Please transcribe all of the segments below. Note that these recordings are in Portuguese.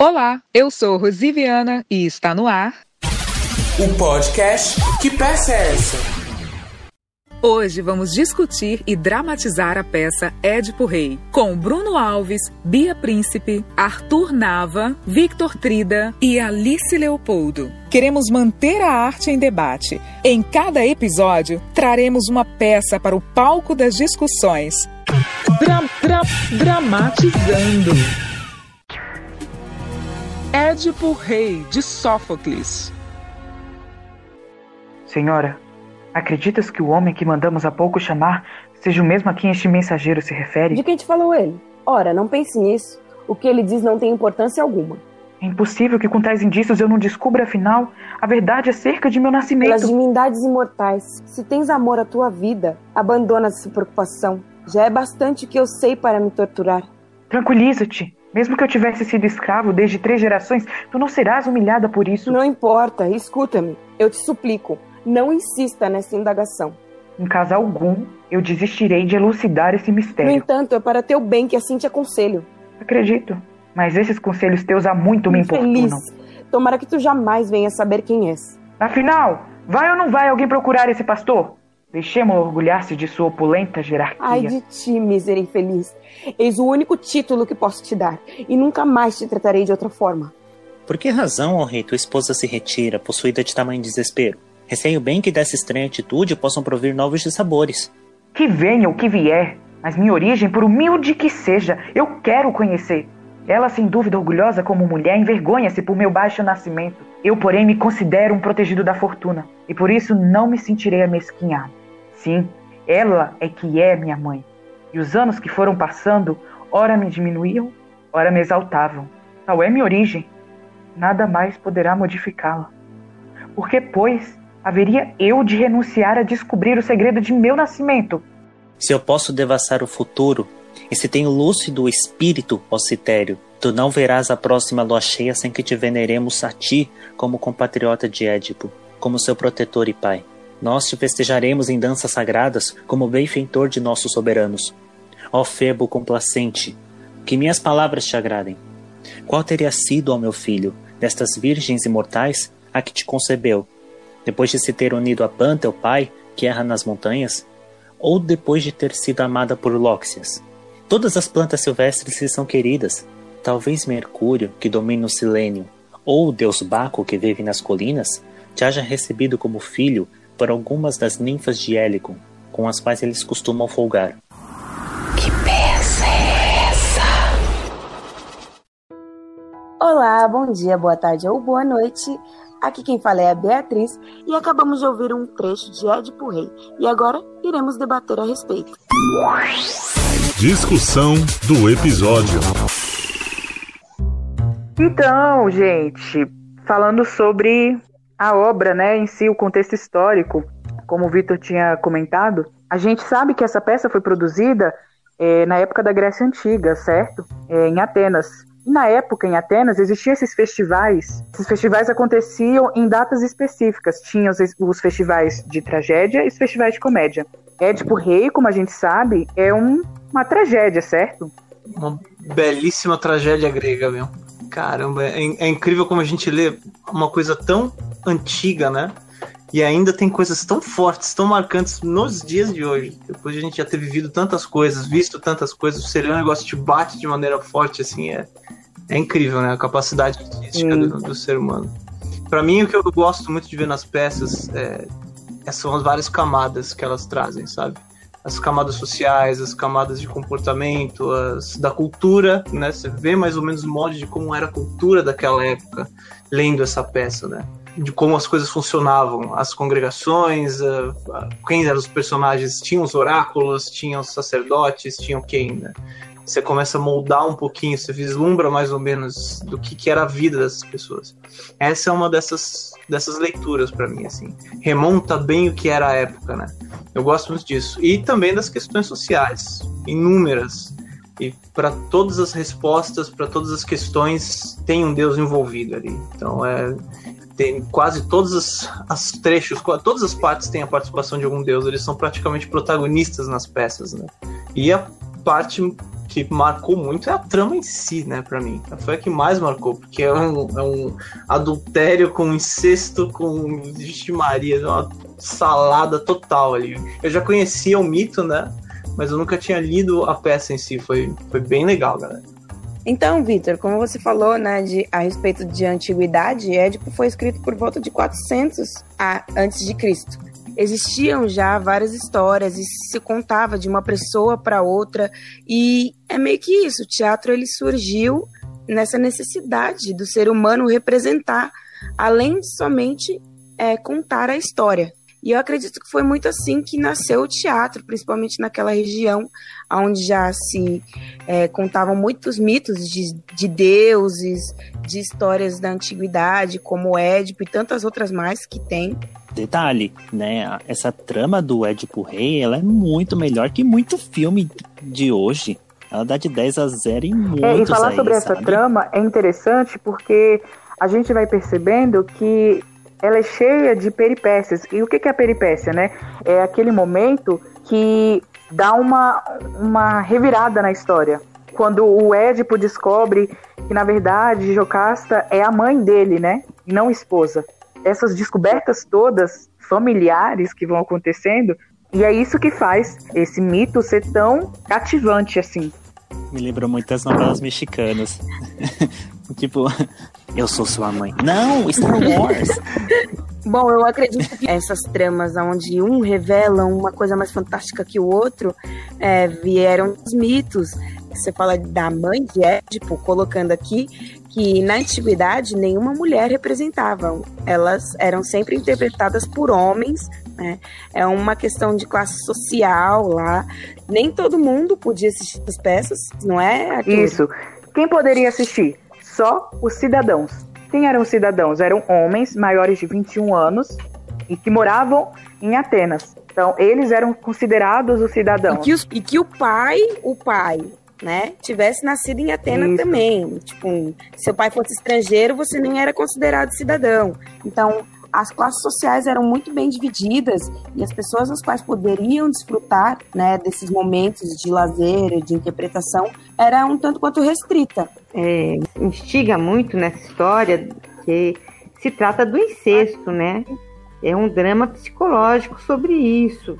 Olá, eu sou Rosiviana e está no ar o podcast Que Peça é essa? Hoje vamos discutir e dramatizar a peça Édipo Rei, com Bruno Alves, Bia Príncipe, Arthur Nava, Victor Trida e Alice Leopoldo. Queremos manter a arte em debate. Em cada episódio, traremos uma peça para o palco das discussões. Dra dra dramatizando. Édipo Rei de Sófocles. Senhora, acreditas que o homem que mandamos há pouco chamar seja o mesmo a quem este mensageiro se refere? De quem te falou ele? Ora, não pense nisso. O que ele diz não tem importância alguma. É impossível que com tais indícios eu não descubra, afinal, a verdade acerca de meu nascimento. Pelas divindades imortais, se tens amor à tua vida, abandona essa preocupação. Já é bastante o que eu sei para me torturar. Tranquiliza-te. Mesmo que eu tivesse sido escravo desde três gerações, tu não serás humilhada por isso. Não importa, escuta-me. Eu te suplico, não insista nessa indagação. Em caso algum, eu desistirei de elucidar esse mistério. No entanto, é para teu bem que assim te aconselho. Acredito, mas esses conselhos teus há muito me importunam. Tomara que tu jamais venha saber quem és. Afinal, vai ou não vai alguém procurar esse pastor? Deixemos-lo orgulhar-se de sua opulenta jerarquia. Ai de ti, miséria infeliz. Eis o único título que posso te dar, e nunca mais te tratarei de outra forma. Por que razão, ó rei, tua esposa se retira, possuída de tamanho desespero? Receio bem que dessa estranha atitude possam provir novos dissabores. Que venha o que vier, mas minha origem, por humilde que seja, eu quero conhecer. Ela, sem dúvida orgulhosa como mulher, envergonha-se por meu baixo nascimento. Eu, porém, me considero um protegido da fortuna, e por isso não me sentirei amesquinhado. Sim, ela é que é minha mãe. E os anos que foram passando, ora me diminuíam, ora me exaltavam. Tal é minha origem. Nada mais poderá modificá-la. Porque, pois, haveria eu de renunciar a descobrir o segredo de meu nascimento? Se eu posso devassar o futuro, e se tenho lúcido espírito, ó Citério, tu não verás a próxima lua cheia sem que te veneremos a ti como compatriota de Édipo, como seu protetor e pai. Nós te festejaremos em danças sagradas como benfeitor de nossos soberanos. Ó Febo complacente, que minhas palavras te agradem. Qual teria sido, ó meu filho, destas virgens imortais, a que te concebeu, depois de se ter unido a Pan, teu pai, que erra nas montanhas, ou depois de ter sido amada por Lóxias? Todas as plantas silvestres lhe são queridas. Talvez Mercúrio, que domina o silênio, ou o deus Baco, que vive nas colinas, te haja recebido como filho por algumas das ninfas de Hélicon, com as quais eles costumam folgar. Que peça é essa? Olá, bom dia, boa tarde ou boa noite. Aqui quem fala é a Beatriz e acabamos de ouvir um trecho de Édipo Rei. E agora iremos debater a respeito. Discussão do episódio. Então, gente, falando sobre a obra, né, em si, o contexto histórico, como o Vitor tinha comentado, a gente sabe que essa peça foi produzida é, na época da Grécia Antiga, certo? É, em Atenas. E na época, em Atenas, existiam esses festivais. Esses festivais aconteciam em datas específicas. Tinha os, os festivais de tragédia e os festivais de comédia. Édipo Rei, como a gente sabe, é um, uma tragédia, certo? Uma belíssima tragédia grega, meu. Caramba, é, é incrível como a gente lê uma coisa tão antiga, né? E ainda tem coisas tão fortes, tão marcantes nos dias de hoje. Depois de a gente já ter vivido tantas coisas, visto tantas coisas, o um negócio te bate de maneira forte, assim, é, é incrível, né? A capacidade artística do, do, ser humano. Para mim, o que eu gosto muito de ver nas peças é, é, são as várias camadas que elas trazem, sabe? As camadas sociais, as camadas de comportamento, as da cultura, né? Você vê mais ou menos o modo de como era a cultura daquela época, lendo essa peça, né? de como as coisas funcionavam, as congregações, quem eram os personagens, tinham os oráculos, tinham os sacerdotes, tinham quem, né? Você começa a moldar um pouquinho, você vislumbra mais ou menos do que, que era a vida dessas pessoas. Essa é uma dessas, dessas leituras para mim, assim. Remonta bem o que era a época, né? Eu gosto muito disso. E também das questões sociais, inúmeras. E para todas as respostas, para todas as questões, tem um Deus envolvido ali. Então é, tem quase todos os as trechos, todas as partes têm a participação de algum deus, eles são praticamente protagonistas nas peças, né? E a parte que marcou muito é a trama em si, né, pra mim. Foi a que mais marcou, porque é um, é um adultério com incesto, com Vixe Maria, uma salada total ali. Eu já conhecia o mito, né, mas eu nunca tinha lido a peça em si. Foi, foi bem legal, galera. Então, Vitor, como você falou, né, de, a respeito de antiguidade, Édipo foi escrito por volta de 400 a, antes de Cristo. Existiam já várias histórias e se contava de uma pessoa para outra e é meio que isso. O teatro ele surgiu nessa necessidade do ser humano representar, além de somente é, contar a história. E eu acredito que foi muito assim que nasceu o teatro, principalmente naquela região onde já se é, contavam muitos mitos de, de, deuses, de histórias da antiguidade, como Édipo e tantas outras mais que tem. Detalhe, né? Essa trama do Édipo Rei, ela é muito melhor que muito filme de hoje. Ela dá de 10 a 0 em muitos é, E falar aí, sobre sabe? essa trama é interessante porque a gente vai percebendo que ela é cheia de peripécias. E o que é a peripécia, né? É aquele momento que dá uma, uma revirada na história. Quando o Édipo descobre que, na verdade, Jocasta é a mãe dele, né? E não esposa. Essas descobertas todas familiares que vão acontecendo, e é isso que faz esse mito ser tão cativante assim. Me lembrou muitas novelas mexicanas. tipo, eu sou sua mãe. Não, Star Wars! Bom, eu acredito que essas tramas onde um revela uma coisa mais fantástica que o outro é, vieram dos mitos. Você fala da mãe de Édipo, colocando aqui que na antiguidade nenhuma mulher representava. Elas eram sempre interpretadas por homens. Né? É uma questão de classe social lá. Nem todo mundo podia assistir as peças, não é? Arthur? Isso. Quem poderia assistir? Só os cidadãos. Quem eram os cidadãos? Eram homens maiores de 21 anos e que moravam em Atenas. Então, eles eram considerados os cidadãos. E que, os, e que o pai, o pai, né, tivesse nascido em Atenas também. Tipo, se seu pai fosse estrangeiro, você nem era considerado cidadão. Então, as classes sociais eram muito bem divididas e as pessoas as quais poderiam desfrutar né, desses momentos de lazer, de interpretação, era um tanto quanto restrita. é, instiga muito nessa história que se trata do incesto, né? É um drama psicológico sobre isso.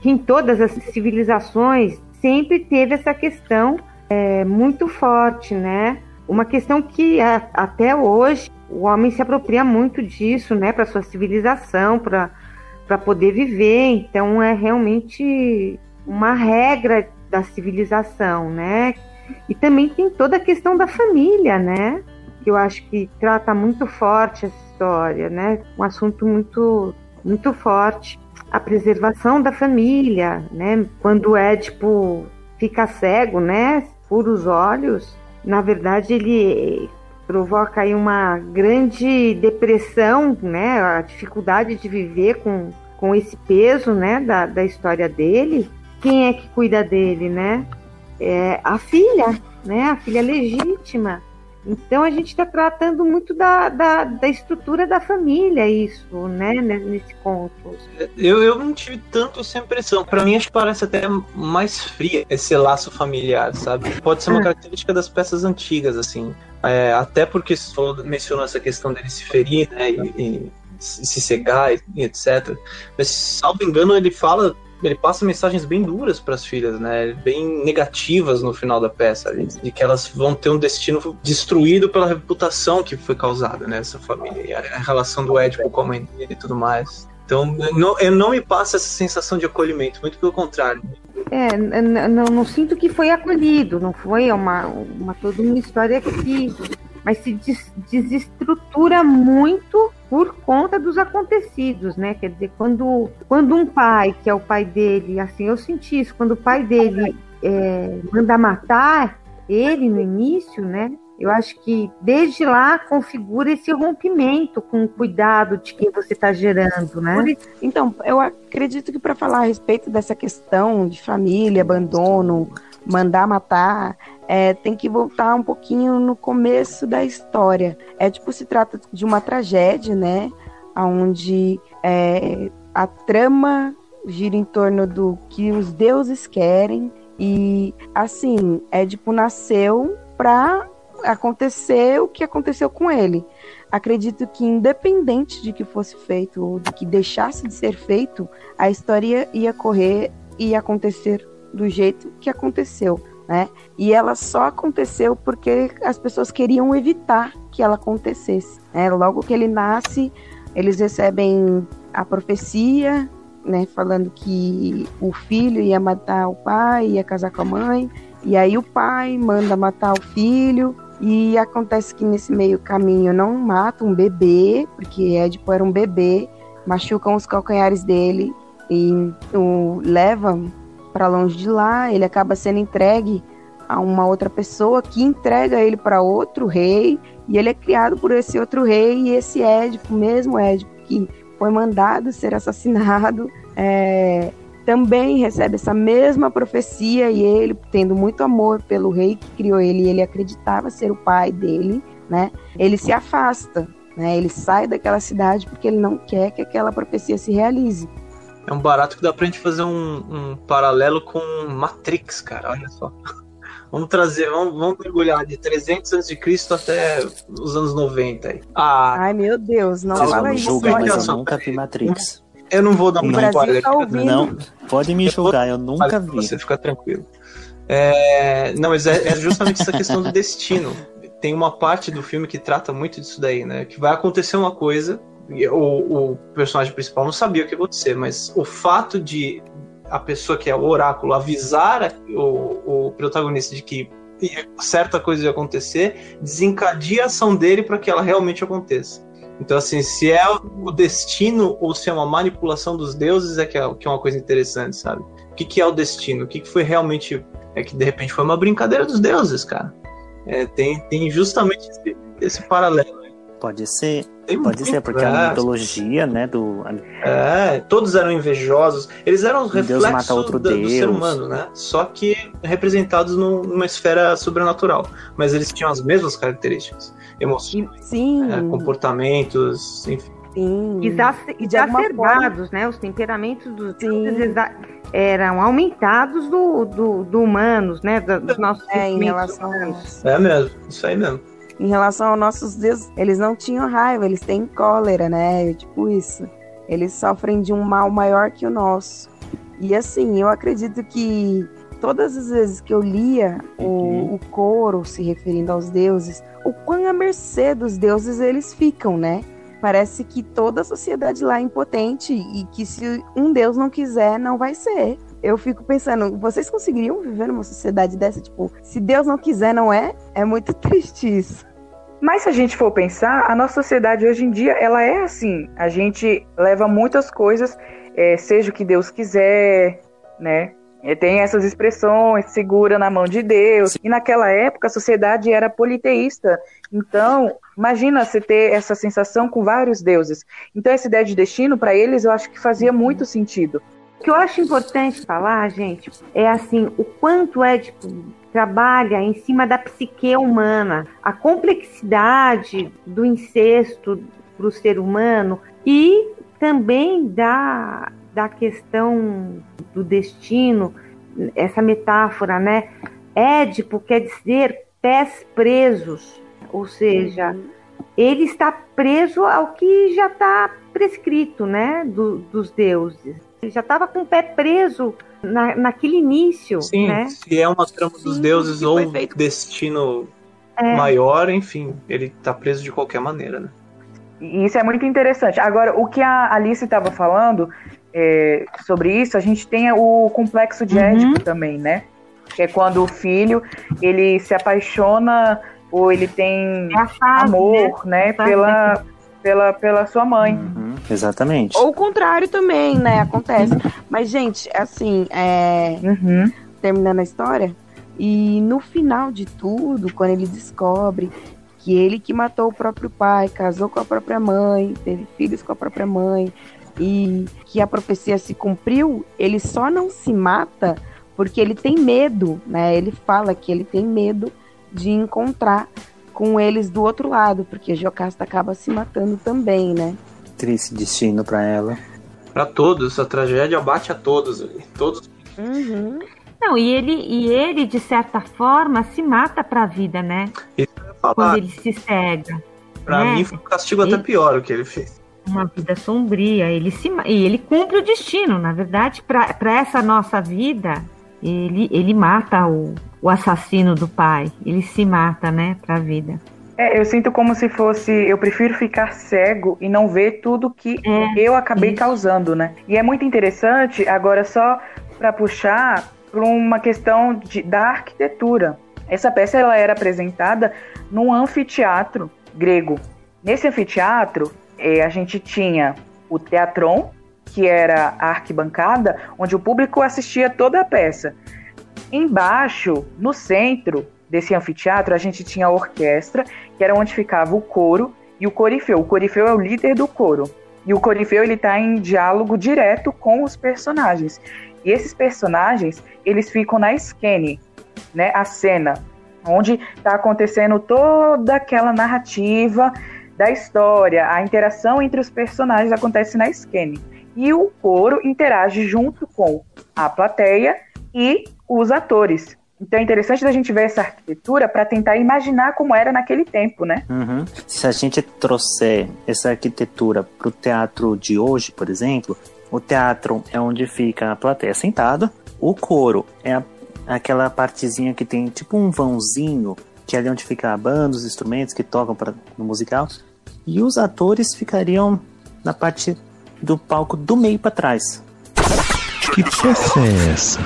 Que em todas as civilizações sempre teve essa questão é, muito forte, né? Uma questão que até hoje o homem se apropria muito disso, né? Para sua civilização, para para poder viver. Então é realmente uma regra da civilização, né? E também tem toda a questão da família, né? Que eu acho que trata muito forte essa história, né? Um assunto muito, muito forte. A preservação da família, né? Quando o Édipo fica cego, né? Fura os olhos, na verdade ele provoca aí uma grande depressão, né? A dificuldade de viver com, com esse peso, né? Da, da história dele. Quem é que cuida dele, né? É a filha, né? A filha legítima. Então a gente está tratando muito da, da, da estrutura da família, isso, né? Nesse conto. Eu, eu não tive tanto essa impressão. Pra mim, acho que parece até mais fria esse laço familiar, sabe? Pode ser uma característica das peças antigas, assim. É, até porque você falou, mencionou essa questão dele se ferir, né? E, e se cegar e, e etc. Mas, salvo engano, ele fala. Ele passa mensagens bem duras para as filhas, né? Bem negativas no final da peça, de que elas vão ter um destino destruído pela reputação que foi causada nessa família, e a, relação do Édipo com a mãe dele e tudo mais. Então, não, eu não me passa essa sensação de acolhimento, muito pelo contrário. É, não, não sinto que foi acolhido, não foi uma, uma toda uma história que. Mas se des- desestrutura muito por conta dos acontecidos, né? Quer dizer, quando, quando um pai, que é o pai dele, assim, eu senti isso, quando o pai dele é, manda matar ele no início, né? Eu acho que desde lá configura esse rompimento com o cuidado de quem você está gerando, né? Então, eu acredito que para falar a respeito dessa questão de família, abandono, mandar matar, é, tem que voltar um pouquinho no começo da história. É tipo, se trata de uma tragédia, né? Onde é, a trama gira em torno do que os deuses querem E assim, Édipo nasceu para acontecer o que aconteceu com ele. Acredito que independente de que fosse feito ou de que deixasse de ser feito, a história ia correr e acontecer do jeito que aconteceu, né? E ela só aconteceu porque as pessoas queriam evitar que ela acontecesse. Né? Logo que ele nasce, eles recebem a profecia, né, falando que o filho ia matar o pai, ia casar com a mãe, e aí o pai manda matar o filho, e acontece que nesse meio caminho não mata um bebê, porque Édipo era um bebê, machucam os calcanhares dele e o levam para longe de lá, ele acaba sendo entregue a uma outra pessoa que entrega ele para outro rei, e ele é criado por esse outro rei, e esse Édipo, mesmo Édipo, que foi mandado ser assassinado, é, também recebe essa mesma profecia e ele, tendo muito amor pelo rei que criou ele, ele acreditava ser o pai dele, né? Ele se afasta, né? Ele sai daquela cidade porque ele não quer que aquela profecia se realize. É um barato que dá pra gente fazer um, um paralelo com Matrix, cara. Olha só. Vamos trazer, vamos, vamos mergulhar de 300 a.C. até os anos 90. Aí. Ah, Ai, meu Deus, não fala isso. Julga, mas eu nunca vi Matrix. Eu não vou dar um spoiler. Tá não, pode me julgar, eu nunca vi. Você fica tranquilo. É, não, mas é, é justamente essa questão do destino. Tem uma parte do filme que trata muito disso daí, né? Que vai acontecer uma coisa, o, o personagem principal não sabia o que ia acontecer, mas o fato de a pessoa que é o oráculo avisar o, o protagonista de que certa coisa ia acontecer, desencadeia a ação dele para que ela realmente aconteça. Então, assim, se é o destino ou se é uma manipulação dos deuses, é que é, que é uma coisa interessante, sabe? O que, que é o destino? O que, que foi realmente. É que de repente foi uma brincadeira dos deuses, cara. É, tem, tem justamente esse, esse paralelo. Pode ser. Tem pode ser, porque é a mitologia, né? Do... É, todos eram invejosos. Eles eram os reflexos do, do, ser humano, né? Só que representados numa esfera sobrenatural. Mas eles tinham as mesmas características emoções, é, comportamentos, enfim. Sim. Exacerbados, né? Os temperamentos dos deuses eram aumentados do, do, do, humanos, né? Dos nossos é, em relação a isso. É mesmo, isso aí mesmo. Em relação aos nossos deuses, eles não tinham raiva, eles têm cólera, né? Tipo isso. Eles sofrem de um mal maior que o nosso. E assim, eu acredito que todas as vezes que eu lia o, uhum. o coro se referindo aos deuses, o quão à mercê dos deuses eles ficam, né? Parece que toda a sociedade lá é impotente e que se um deus não quiser, não vai ser. Eu fico pensando, vocês conseguiriam viver numa sociedade dessa? Tipo, se Deus não quiser, não é? É muito triste isso. Mas se a gente for pensar, a nossa sociedade hoje em dia, ela é assim. A gente leva muitas coisas, é, seja o que Deus quiser, né? E tem essas expressões, segura na mão de Deus. E naquela época a sociedade era politeísta. Então, imagina você ter essa sensação com vários deuses. Então, essa ideia de destino, para eles, eu acho que fazia muito sentido. O que eu acho importante falar, gente, é assim, o quanto Édipo trabalha em cima da psique humana, a complexidade do incesto para o ser humano e também da da questão do destino, essa metáfora, né? Édipo quer dizer pés presos, ou seja, uhum. ele está preso ao que já está prescrito, né? Do, dos deuses. Ele já estava com o pé preso na, naquele início. Sim, né? se é uma trama dos Sim, deuses ou destino é. maior, enfim, ele está preso de qualquer maneira, né? Isso é muito interessante. Agora, o que a Alice estava falando é, sobre isso, a gente tem o complexo de Édipo uhum. também, né? Que é quando o filho ele se apaixona ou ele tem é fase, amor, né, né pela, pela, pela sua mãe. Uhum, exatamente. Ou o contrário também, né? Acontece. Mas, gente, assim, é... uhum. terminando a história, e no final de tudo, quando ele descobre que ele que matou o próprio pai, casou com a própria mãe, teve filhos com a própria mãe, e que a profecia se cumpriu, ele só não se mata porque ele tem medo, né? Ele fala que ele tem medo de encontrar com eles do outro lado, porque Jocasta acaba se matando também, né? Triste destino para ela. Para todos, a tragédia bate a todos, todos. Uhum. Não, e ele, e ele, de certa forma, se mata pra vida, né? Isso que eu ia falar. Quando ele se cega. Pra né? mim foi um castigo até Ele- pior o que ele fez. Uma vida sombria. Ele se, e ele cumpre o destino. Na verdade, pra pra essa nossa vida, ele, ele mata o, o assassino do pai. Ele se mata, né, pra vida. É, eu sinto como se fosse. Eu prefiro ficar cego e não ver tudo que É, eu acabei isso. causando, né? E é muito interessante, agora só para puxar para uma questão de, da arquitetura. Essa peça ela era apresentada num anfiteatro grego. Nesse anfiteatro, eh, a gente tinha o teatron, que era a arquibancada, onde o público assistia toda a peça. Embaixo, no centro desse anfiteatro, a gente tinha a orquestra, que era onde ficava o coro e o corifeu. O corifeu é o líder do coro. E o corifeu ele está em diálogo direto com os personagens. E esses personagens, eles ficam na esquene, né, a cena, onde está acontecendo toda aquela narrativa da história, a interação entre os personagens acontece na esquene. E o coro interage junto com a plateia e os atores. Então é interessante da gente ver essa arquitetura para tentar imaginar como era naquele tempo, né? Uhum. Se a gente trouxer essa arquitetura para o teatro de hoje, por exemplo, o teatro é onde fica a plateia sentada, o coro é a- aquela partezinha que tem tipo um vãozinho, que é ali onde fica a banda, os instrumentos que tocam pra, no musical, e os atores ficariam na parte do palco do meio para trás. Que peça é essa?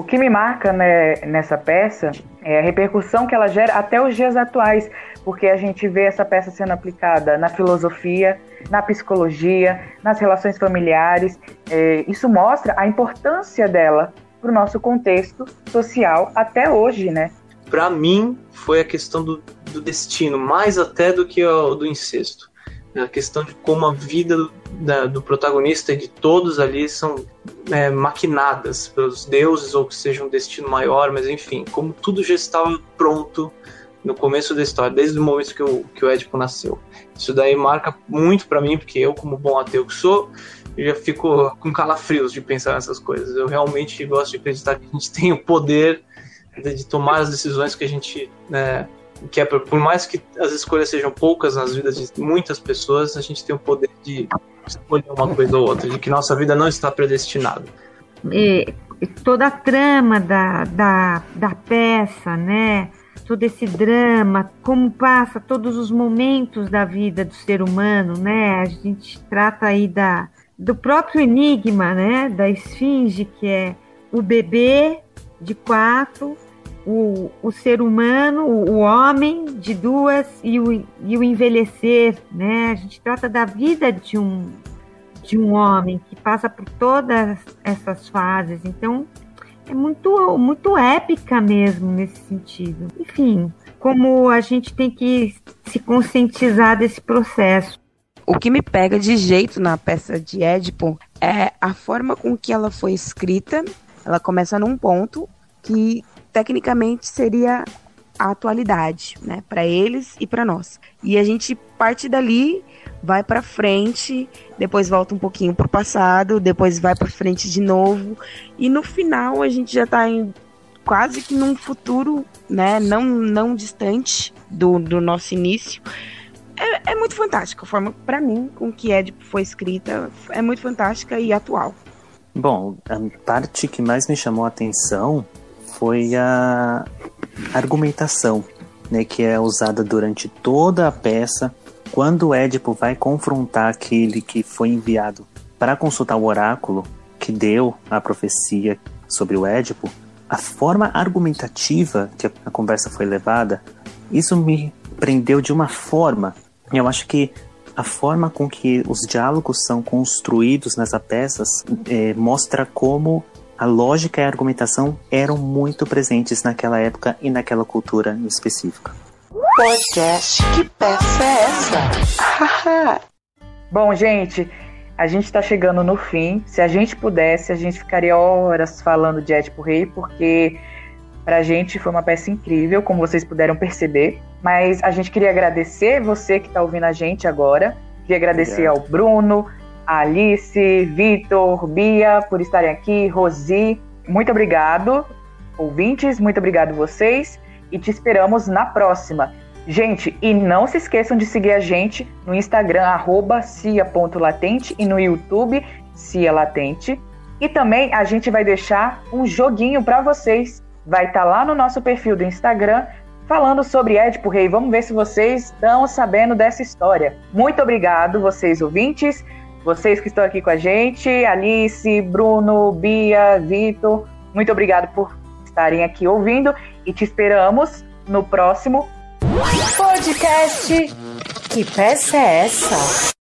O que me marca né, nessa peça é a repercussão que ela gera até os dias atuais, porque a gente vê essa peça sendo aplicada na filosofia, na psicologia, nas relações familiares. É, isso mostra a importância dela para o nosso contexto social até hoje, né? Pra mim, foi a questão do, do destino, mais até do que o do incesto. A questão de como a vida da- do protagonista e de todos ali são é, maquinadas pelos deuses ou que seja um destino maior, mas enfim, como tudo já estava pronto no começo da história, desde o momento que o, que o Édipo nasceu. Isso daí marca muito pra mim, porque eu, como bom ateu que sou, já fico com calafrios de pensar nessas coisas. Eu realmente gosto de acreditar que a gente tem o poder de, de tomar as decisões que a gente né, quer. Por por mais que as escolhas sejam poucas nas vidas de muitas pessoas, a gente tem o poder de escolher uma coisa ou outra, de que nossa vida não está predestinada. e toda a trama da, da, da peça, né? Todo esse drama, como passa todos os momentos da vida do ser humano, né? A gente trata aí da, do próprio enigma, né? Da esfinge, que é o bebê de quatro, o, o ser humano, o, homem de duas e o, e o envelhecer, né? A gente trata da vida de um, de um homem que passa por todas essas fases. Então, é muito, muito épica mesmo nesse sentido. Enfim, como a gente tem que se conscientizar desse processo. O que me pega de jeito na peça de Édipo é a forma com que ela foi escrita. Ela começa num ponto que tecnicamente seria a atualidade, né, para eles e para nós. E a gente parte dali, vai para frente, depois volta um pouquinho pro passado, depois vai para frente de novo, e no final a gente já tá em quase que num futuro, né, não não distante do, do nosso início é, é muito fantástica. A forma, pra mim, com que Édipo foi escrita é muito fantástica e atual. Bom, a parte que mais me chamou a atenção foi a argumentação, né, que é usada durante toda a peça, quando Édipo vai confrontar aquele que foi enviado para consultar o oráculo que deu a profecia sobre o Édipo, a forma argumentativa que a conversa foi levada, isso me prendeu de uma forma. Eu acho que a forma com que os diálogos são construídos nessa peças eh, mostra como a lógica e a argumentação eram muito presentes naquela época e naquela cultura em específica. Podcast Que Peça é Essa? Bom, gente, a gente está chegando no fim. Se a gente pudesse, a gente ficaria horas falando de Édipo Rei, porque pra gente foi uma peça incrível, como vocês puderam perceber. Mas a gente queria agradecer você que está ouvindo a gente agora. Queria agradecer Obrigado. ao Bruno, a Alice, Vitor, Bia por estarem aqui, Rosi, Muito obrigado, ouvintes, muito obrigado vocês e te esperamos na próxima. Gente, e não se esqueçam de seguir a gente no Instagram, cia.latente e no YouTube, Cia Latente. E também a gente vai deixar um joguinho para vocês. Vai estar tá lá no nosso perfil do Instagram falando sobre Édipo Rei. Vamos ver se vocês estão sabendo dessa história. Muito obrigado, vocês ouvintes, vocês que estão aqui com a gente, Alice, Bruno, Bia, Vitor. Muito obrigado por estarem aqui ouvindo e te esperamos no próximo podcast. Que peça é essa?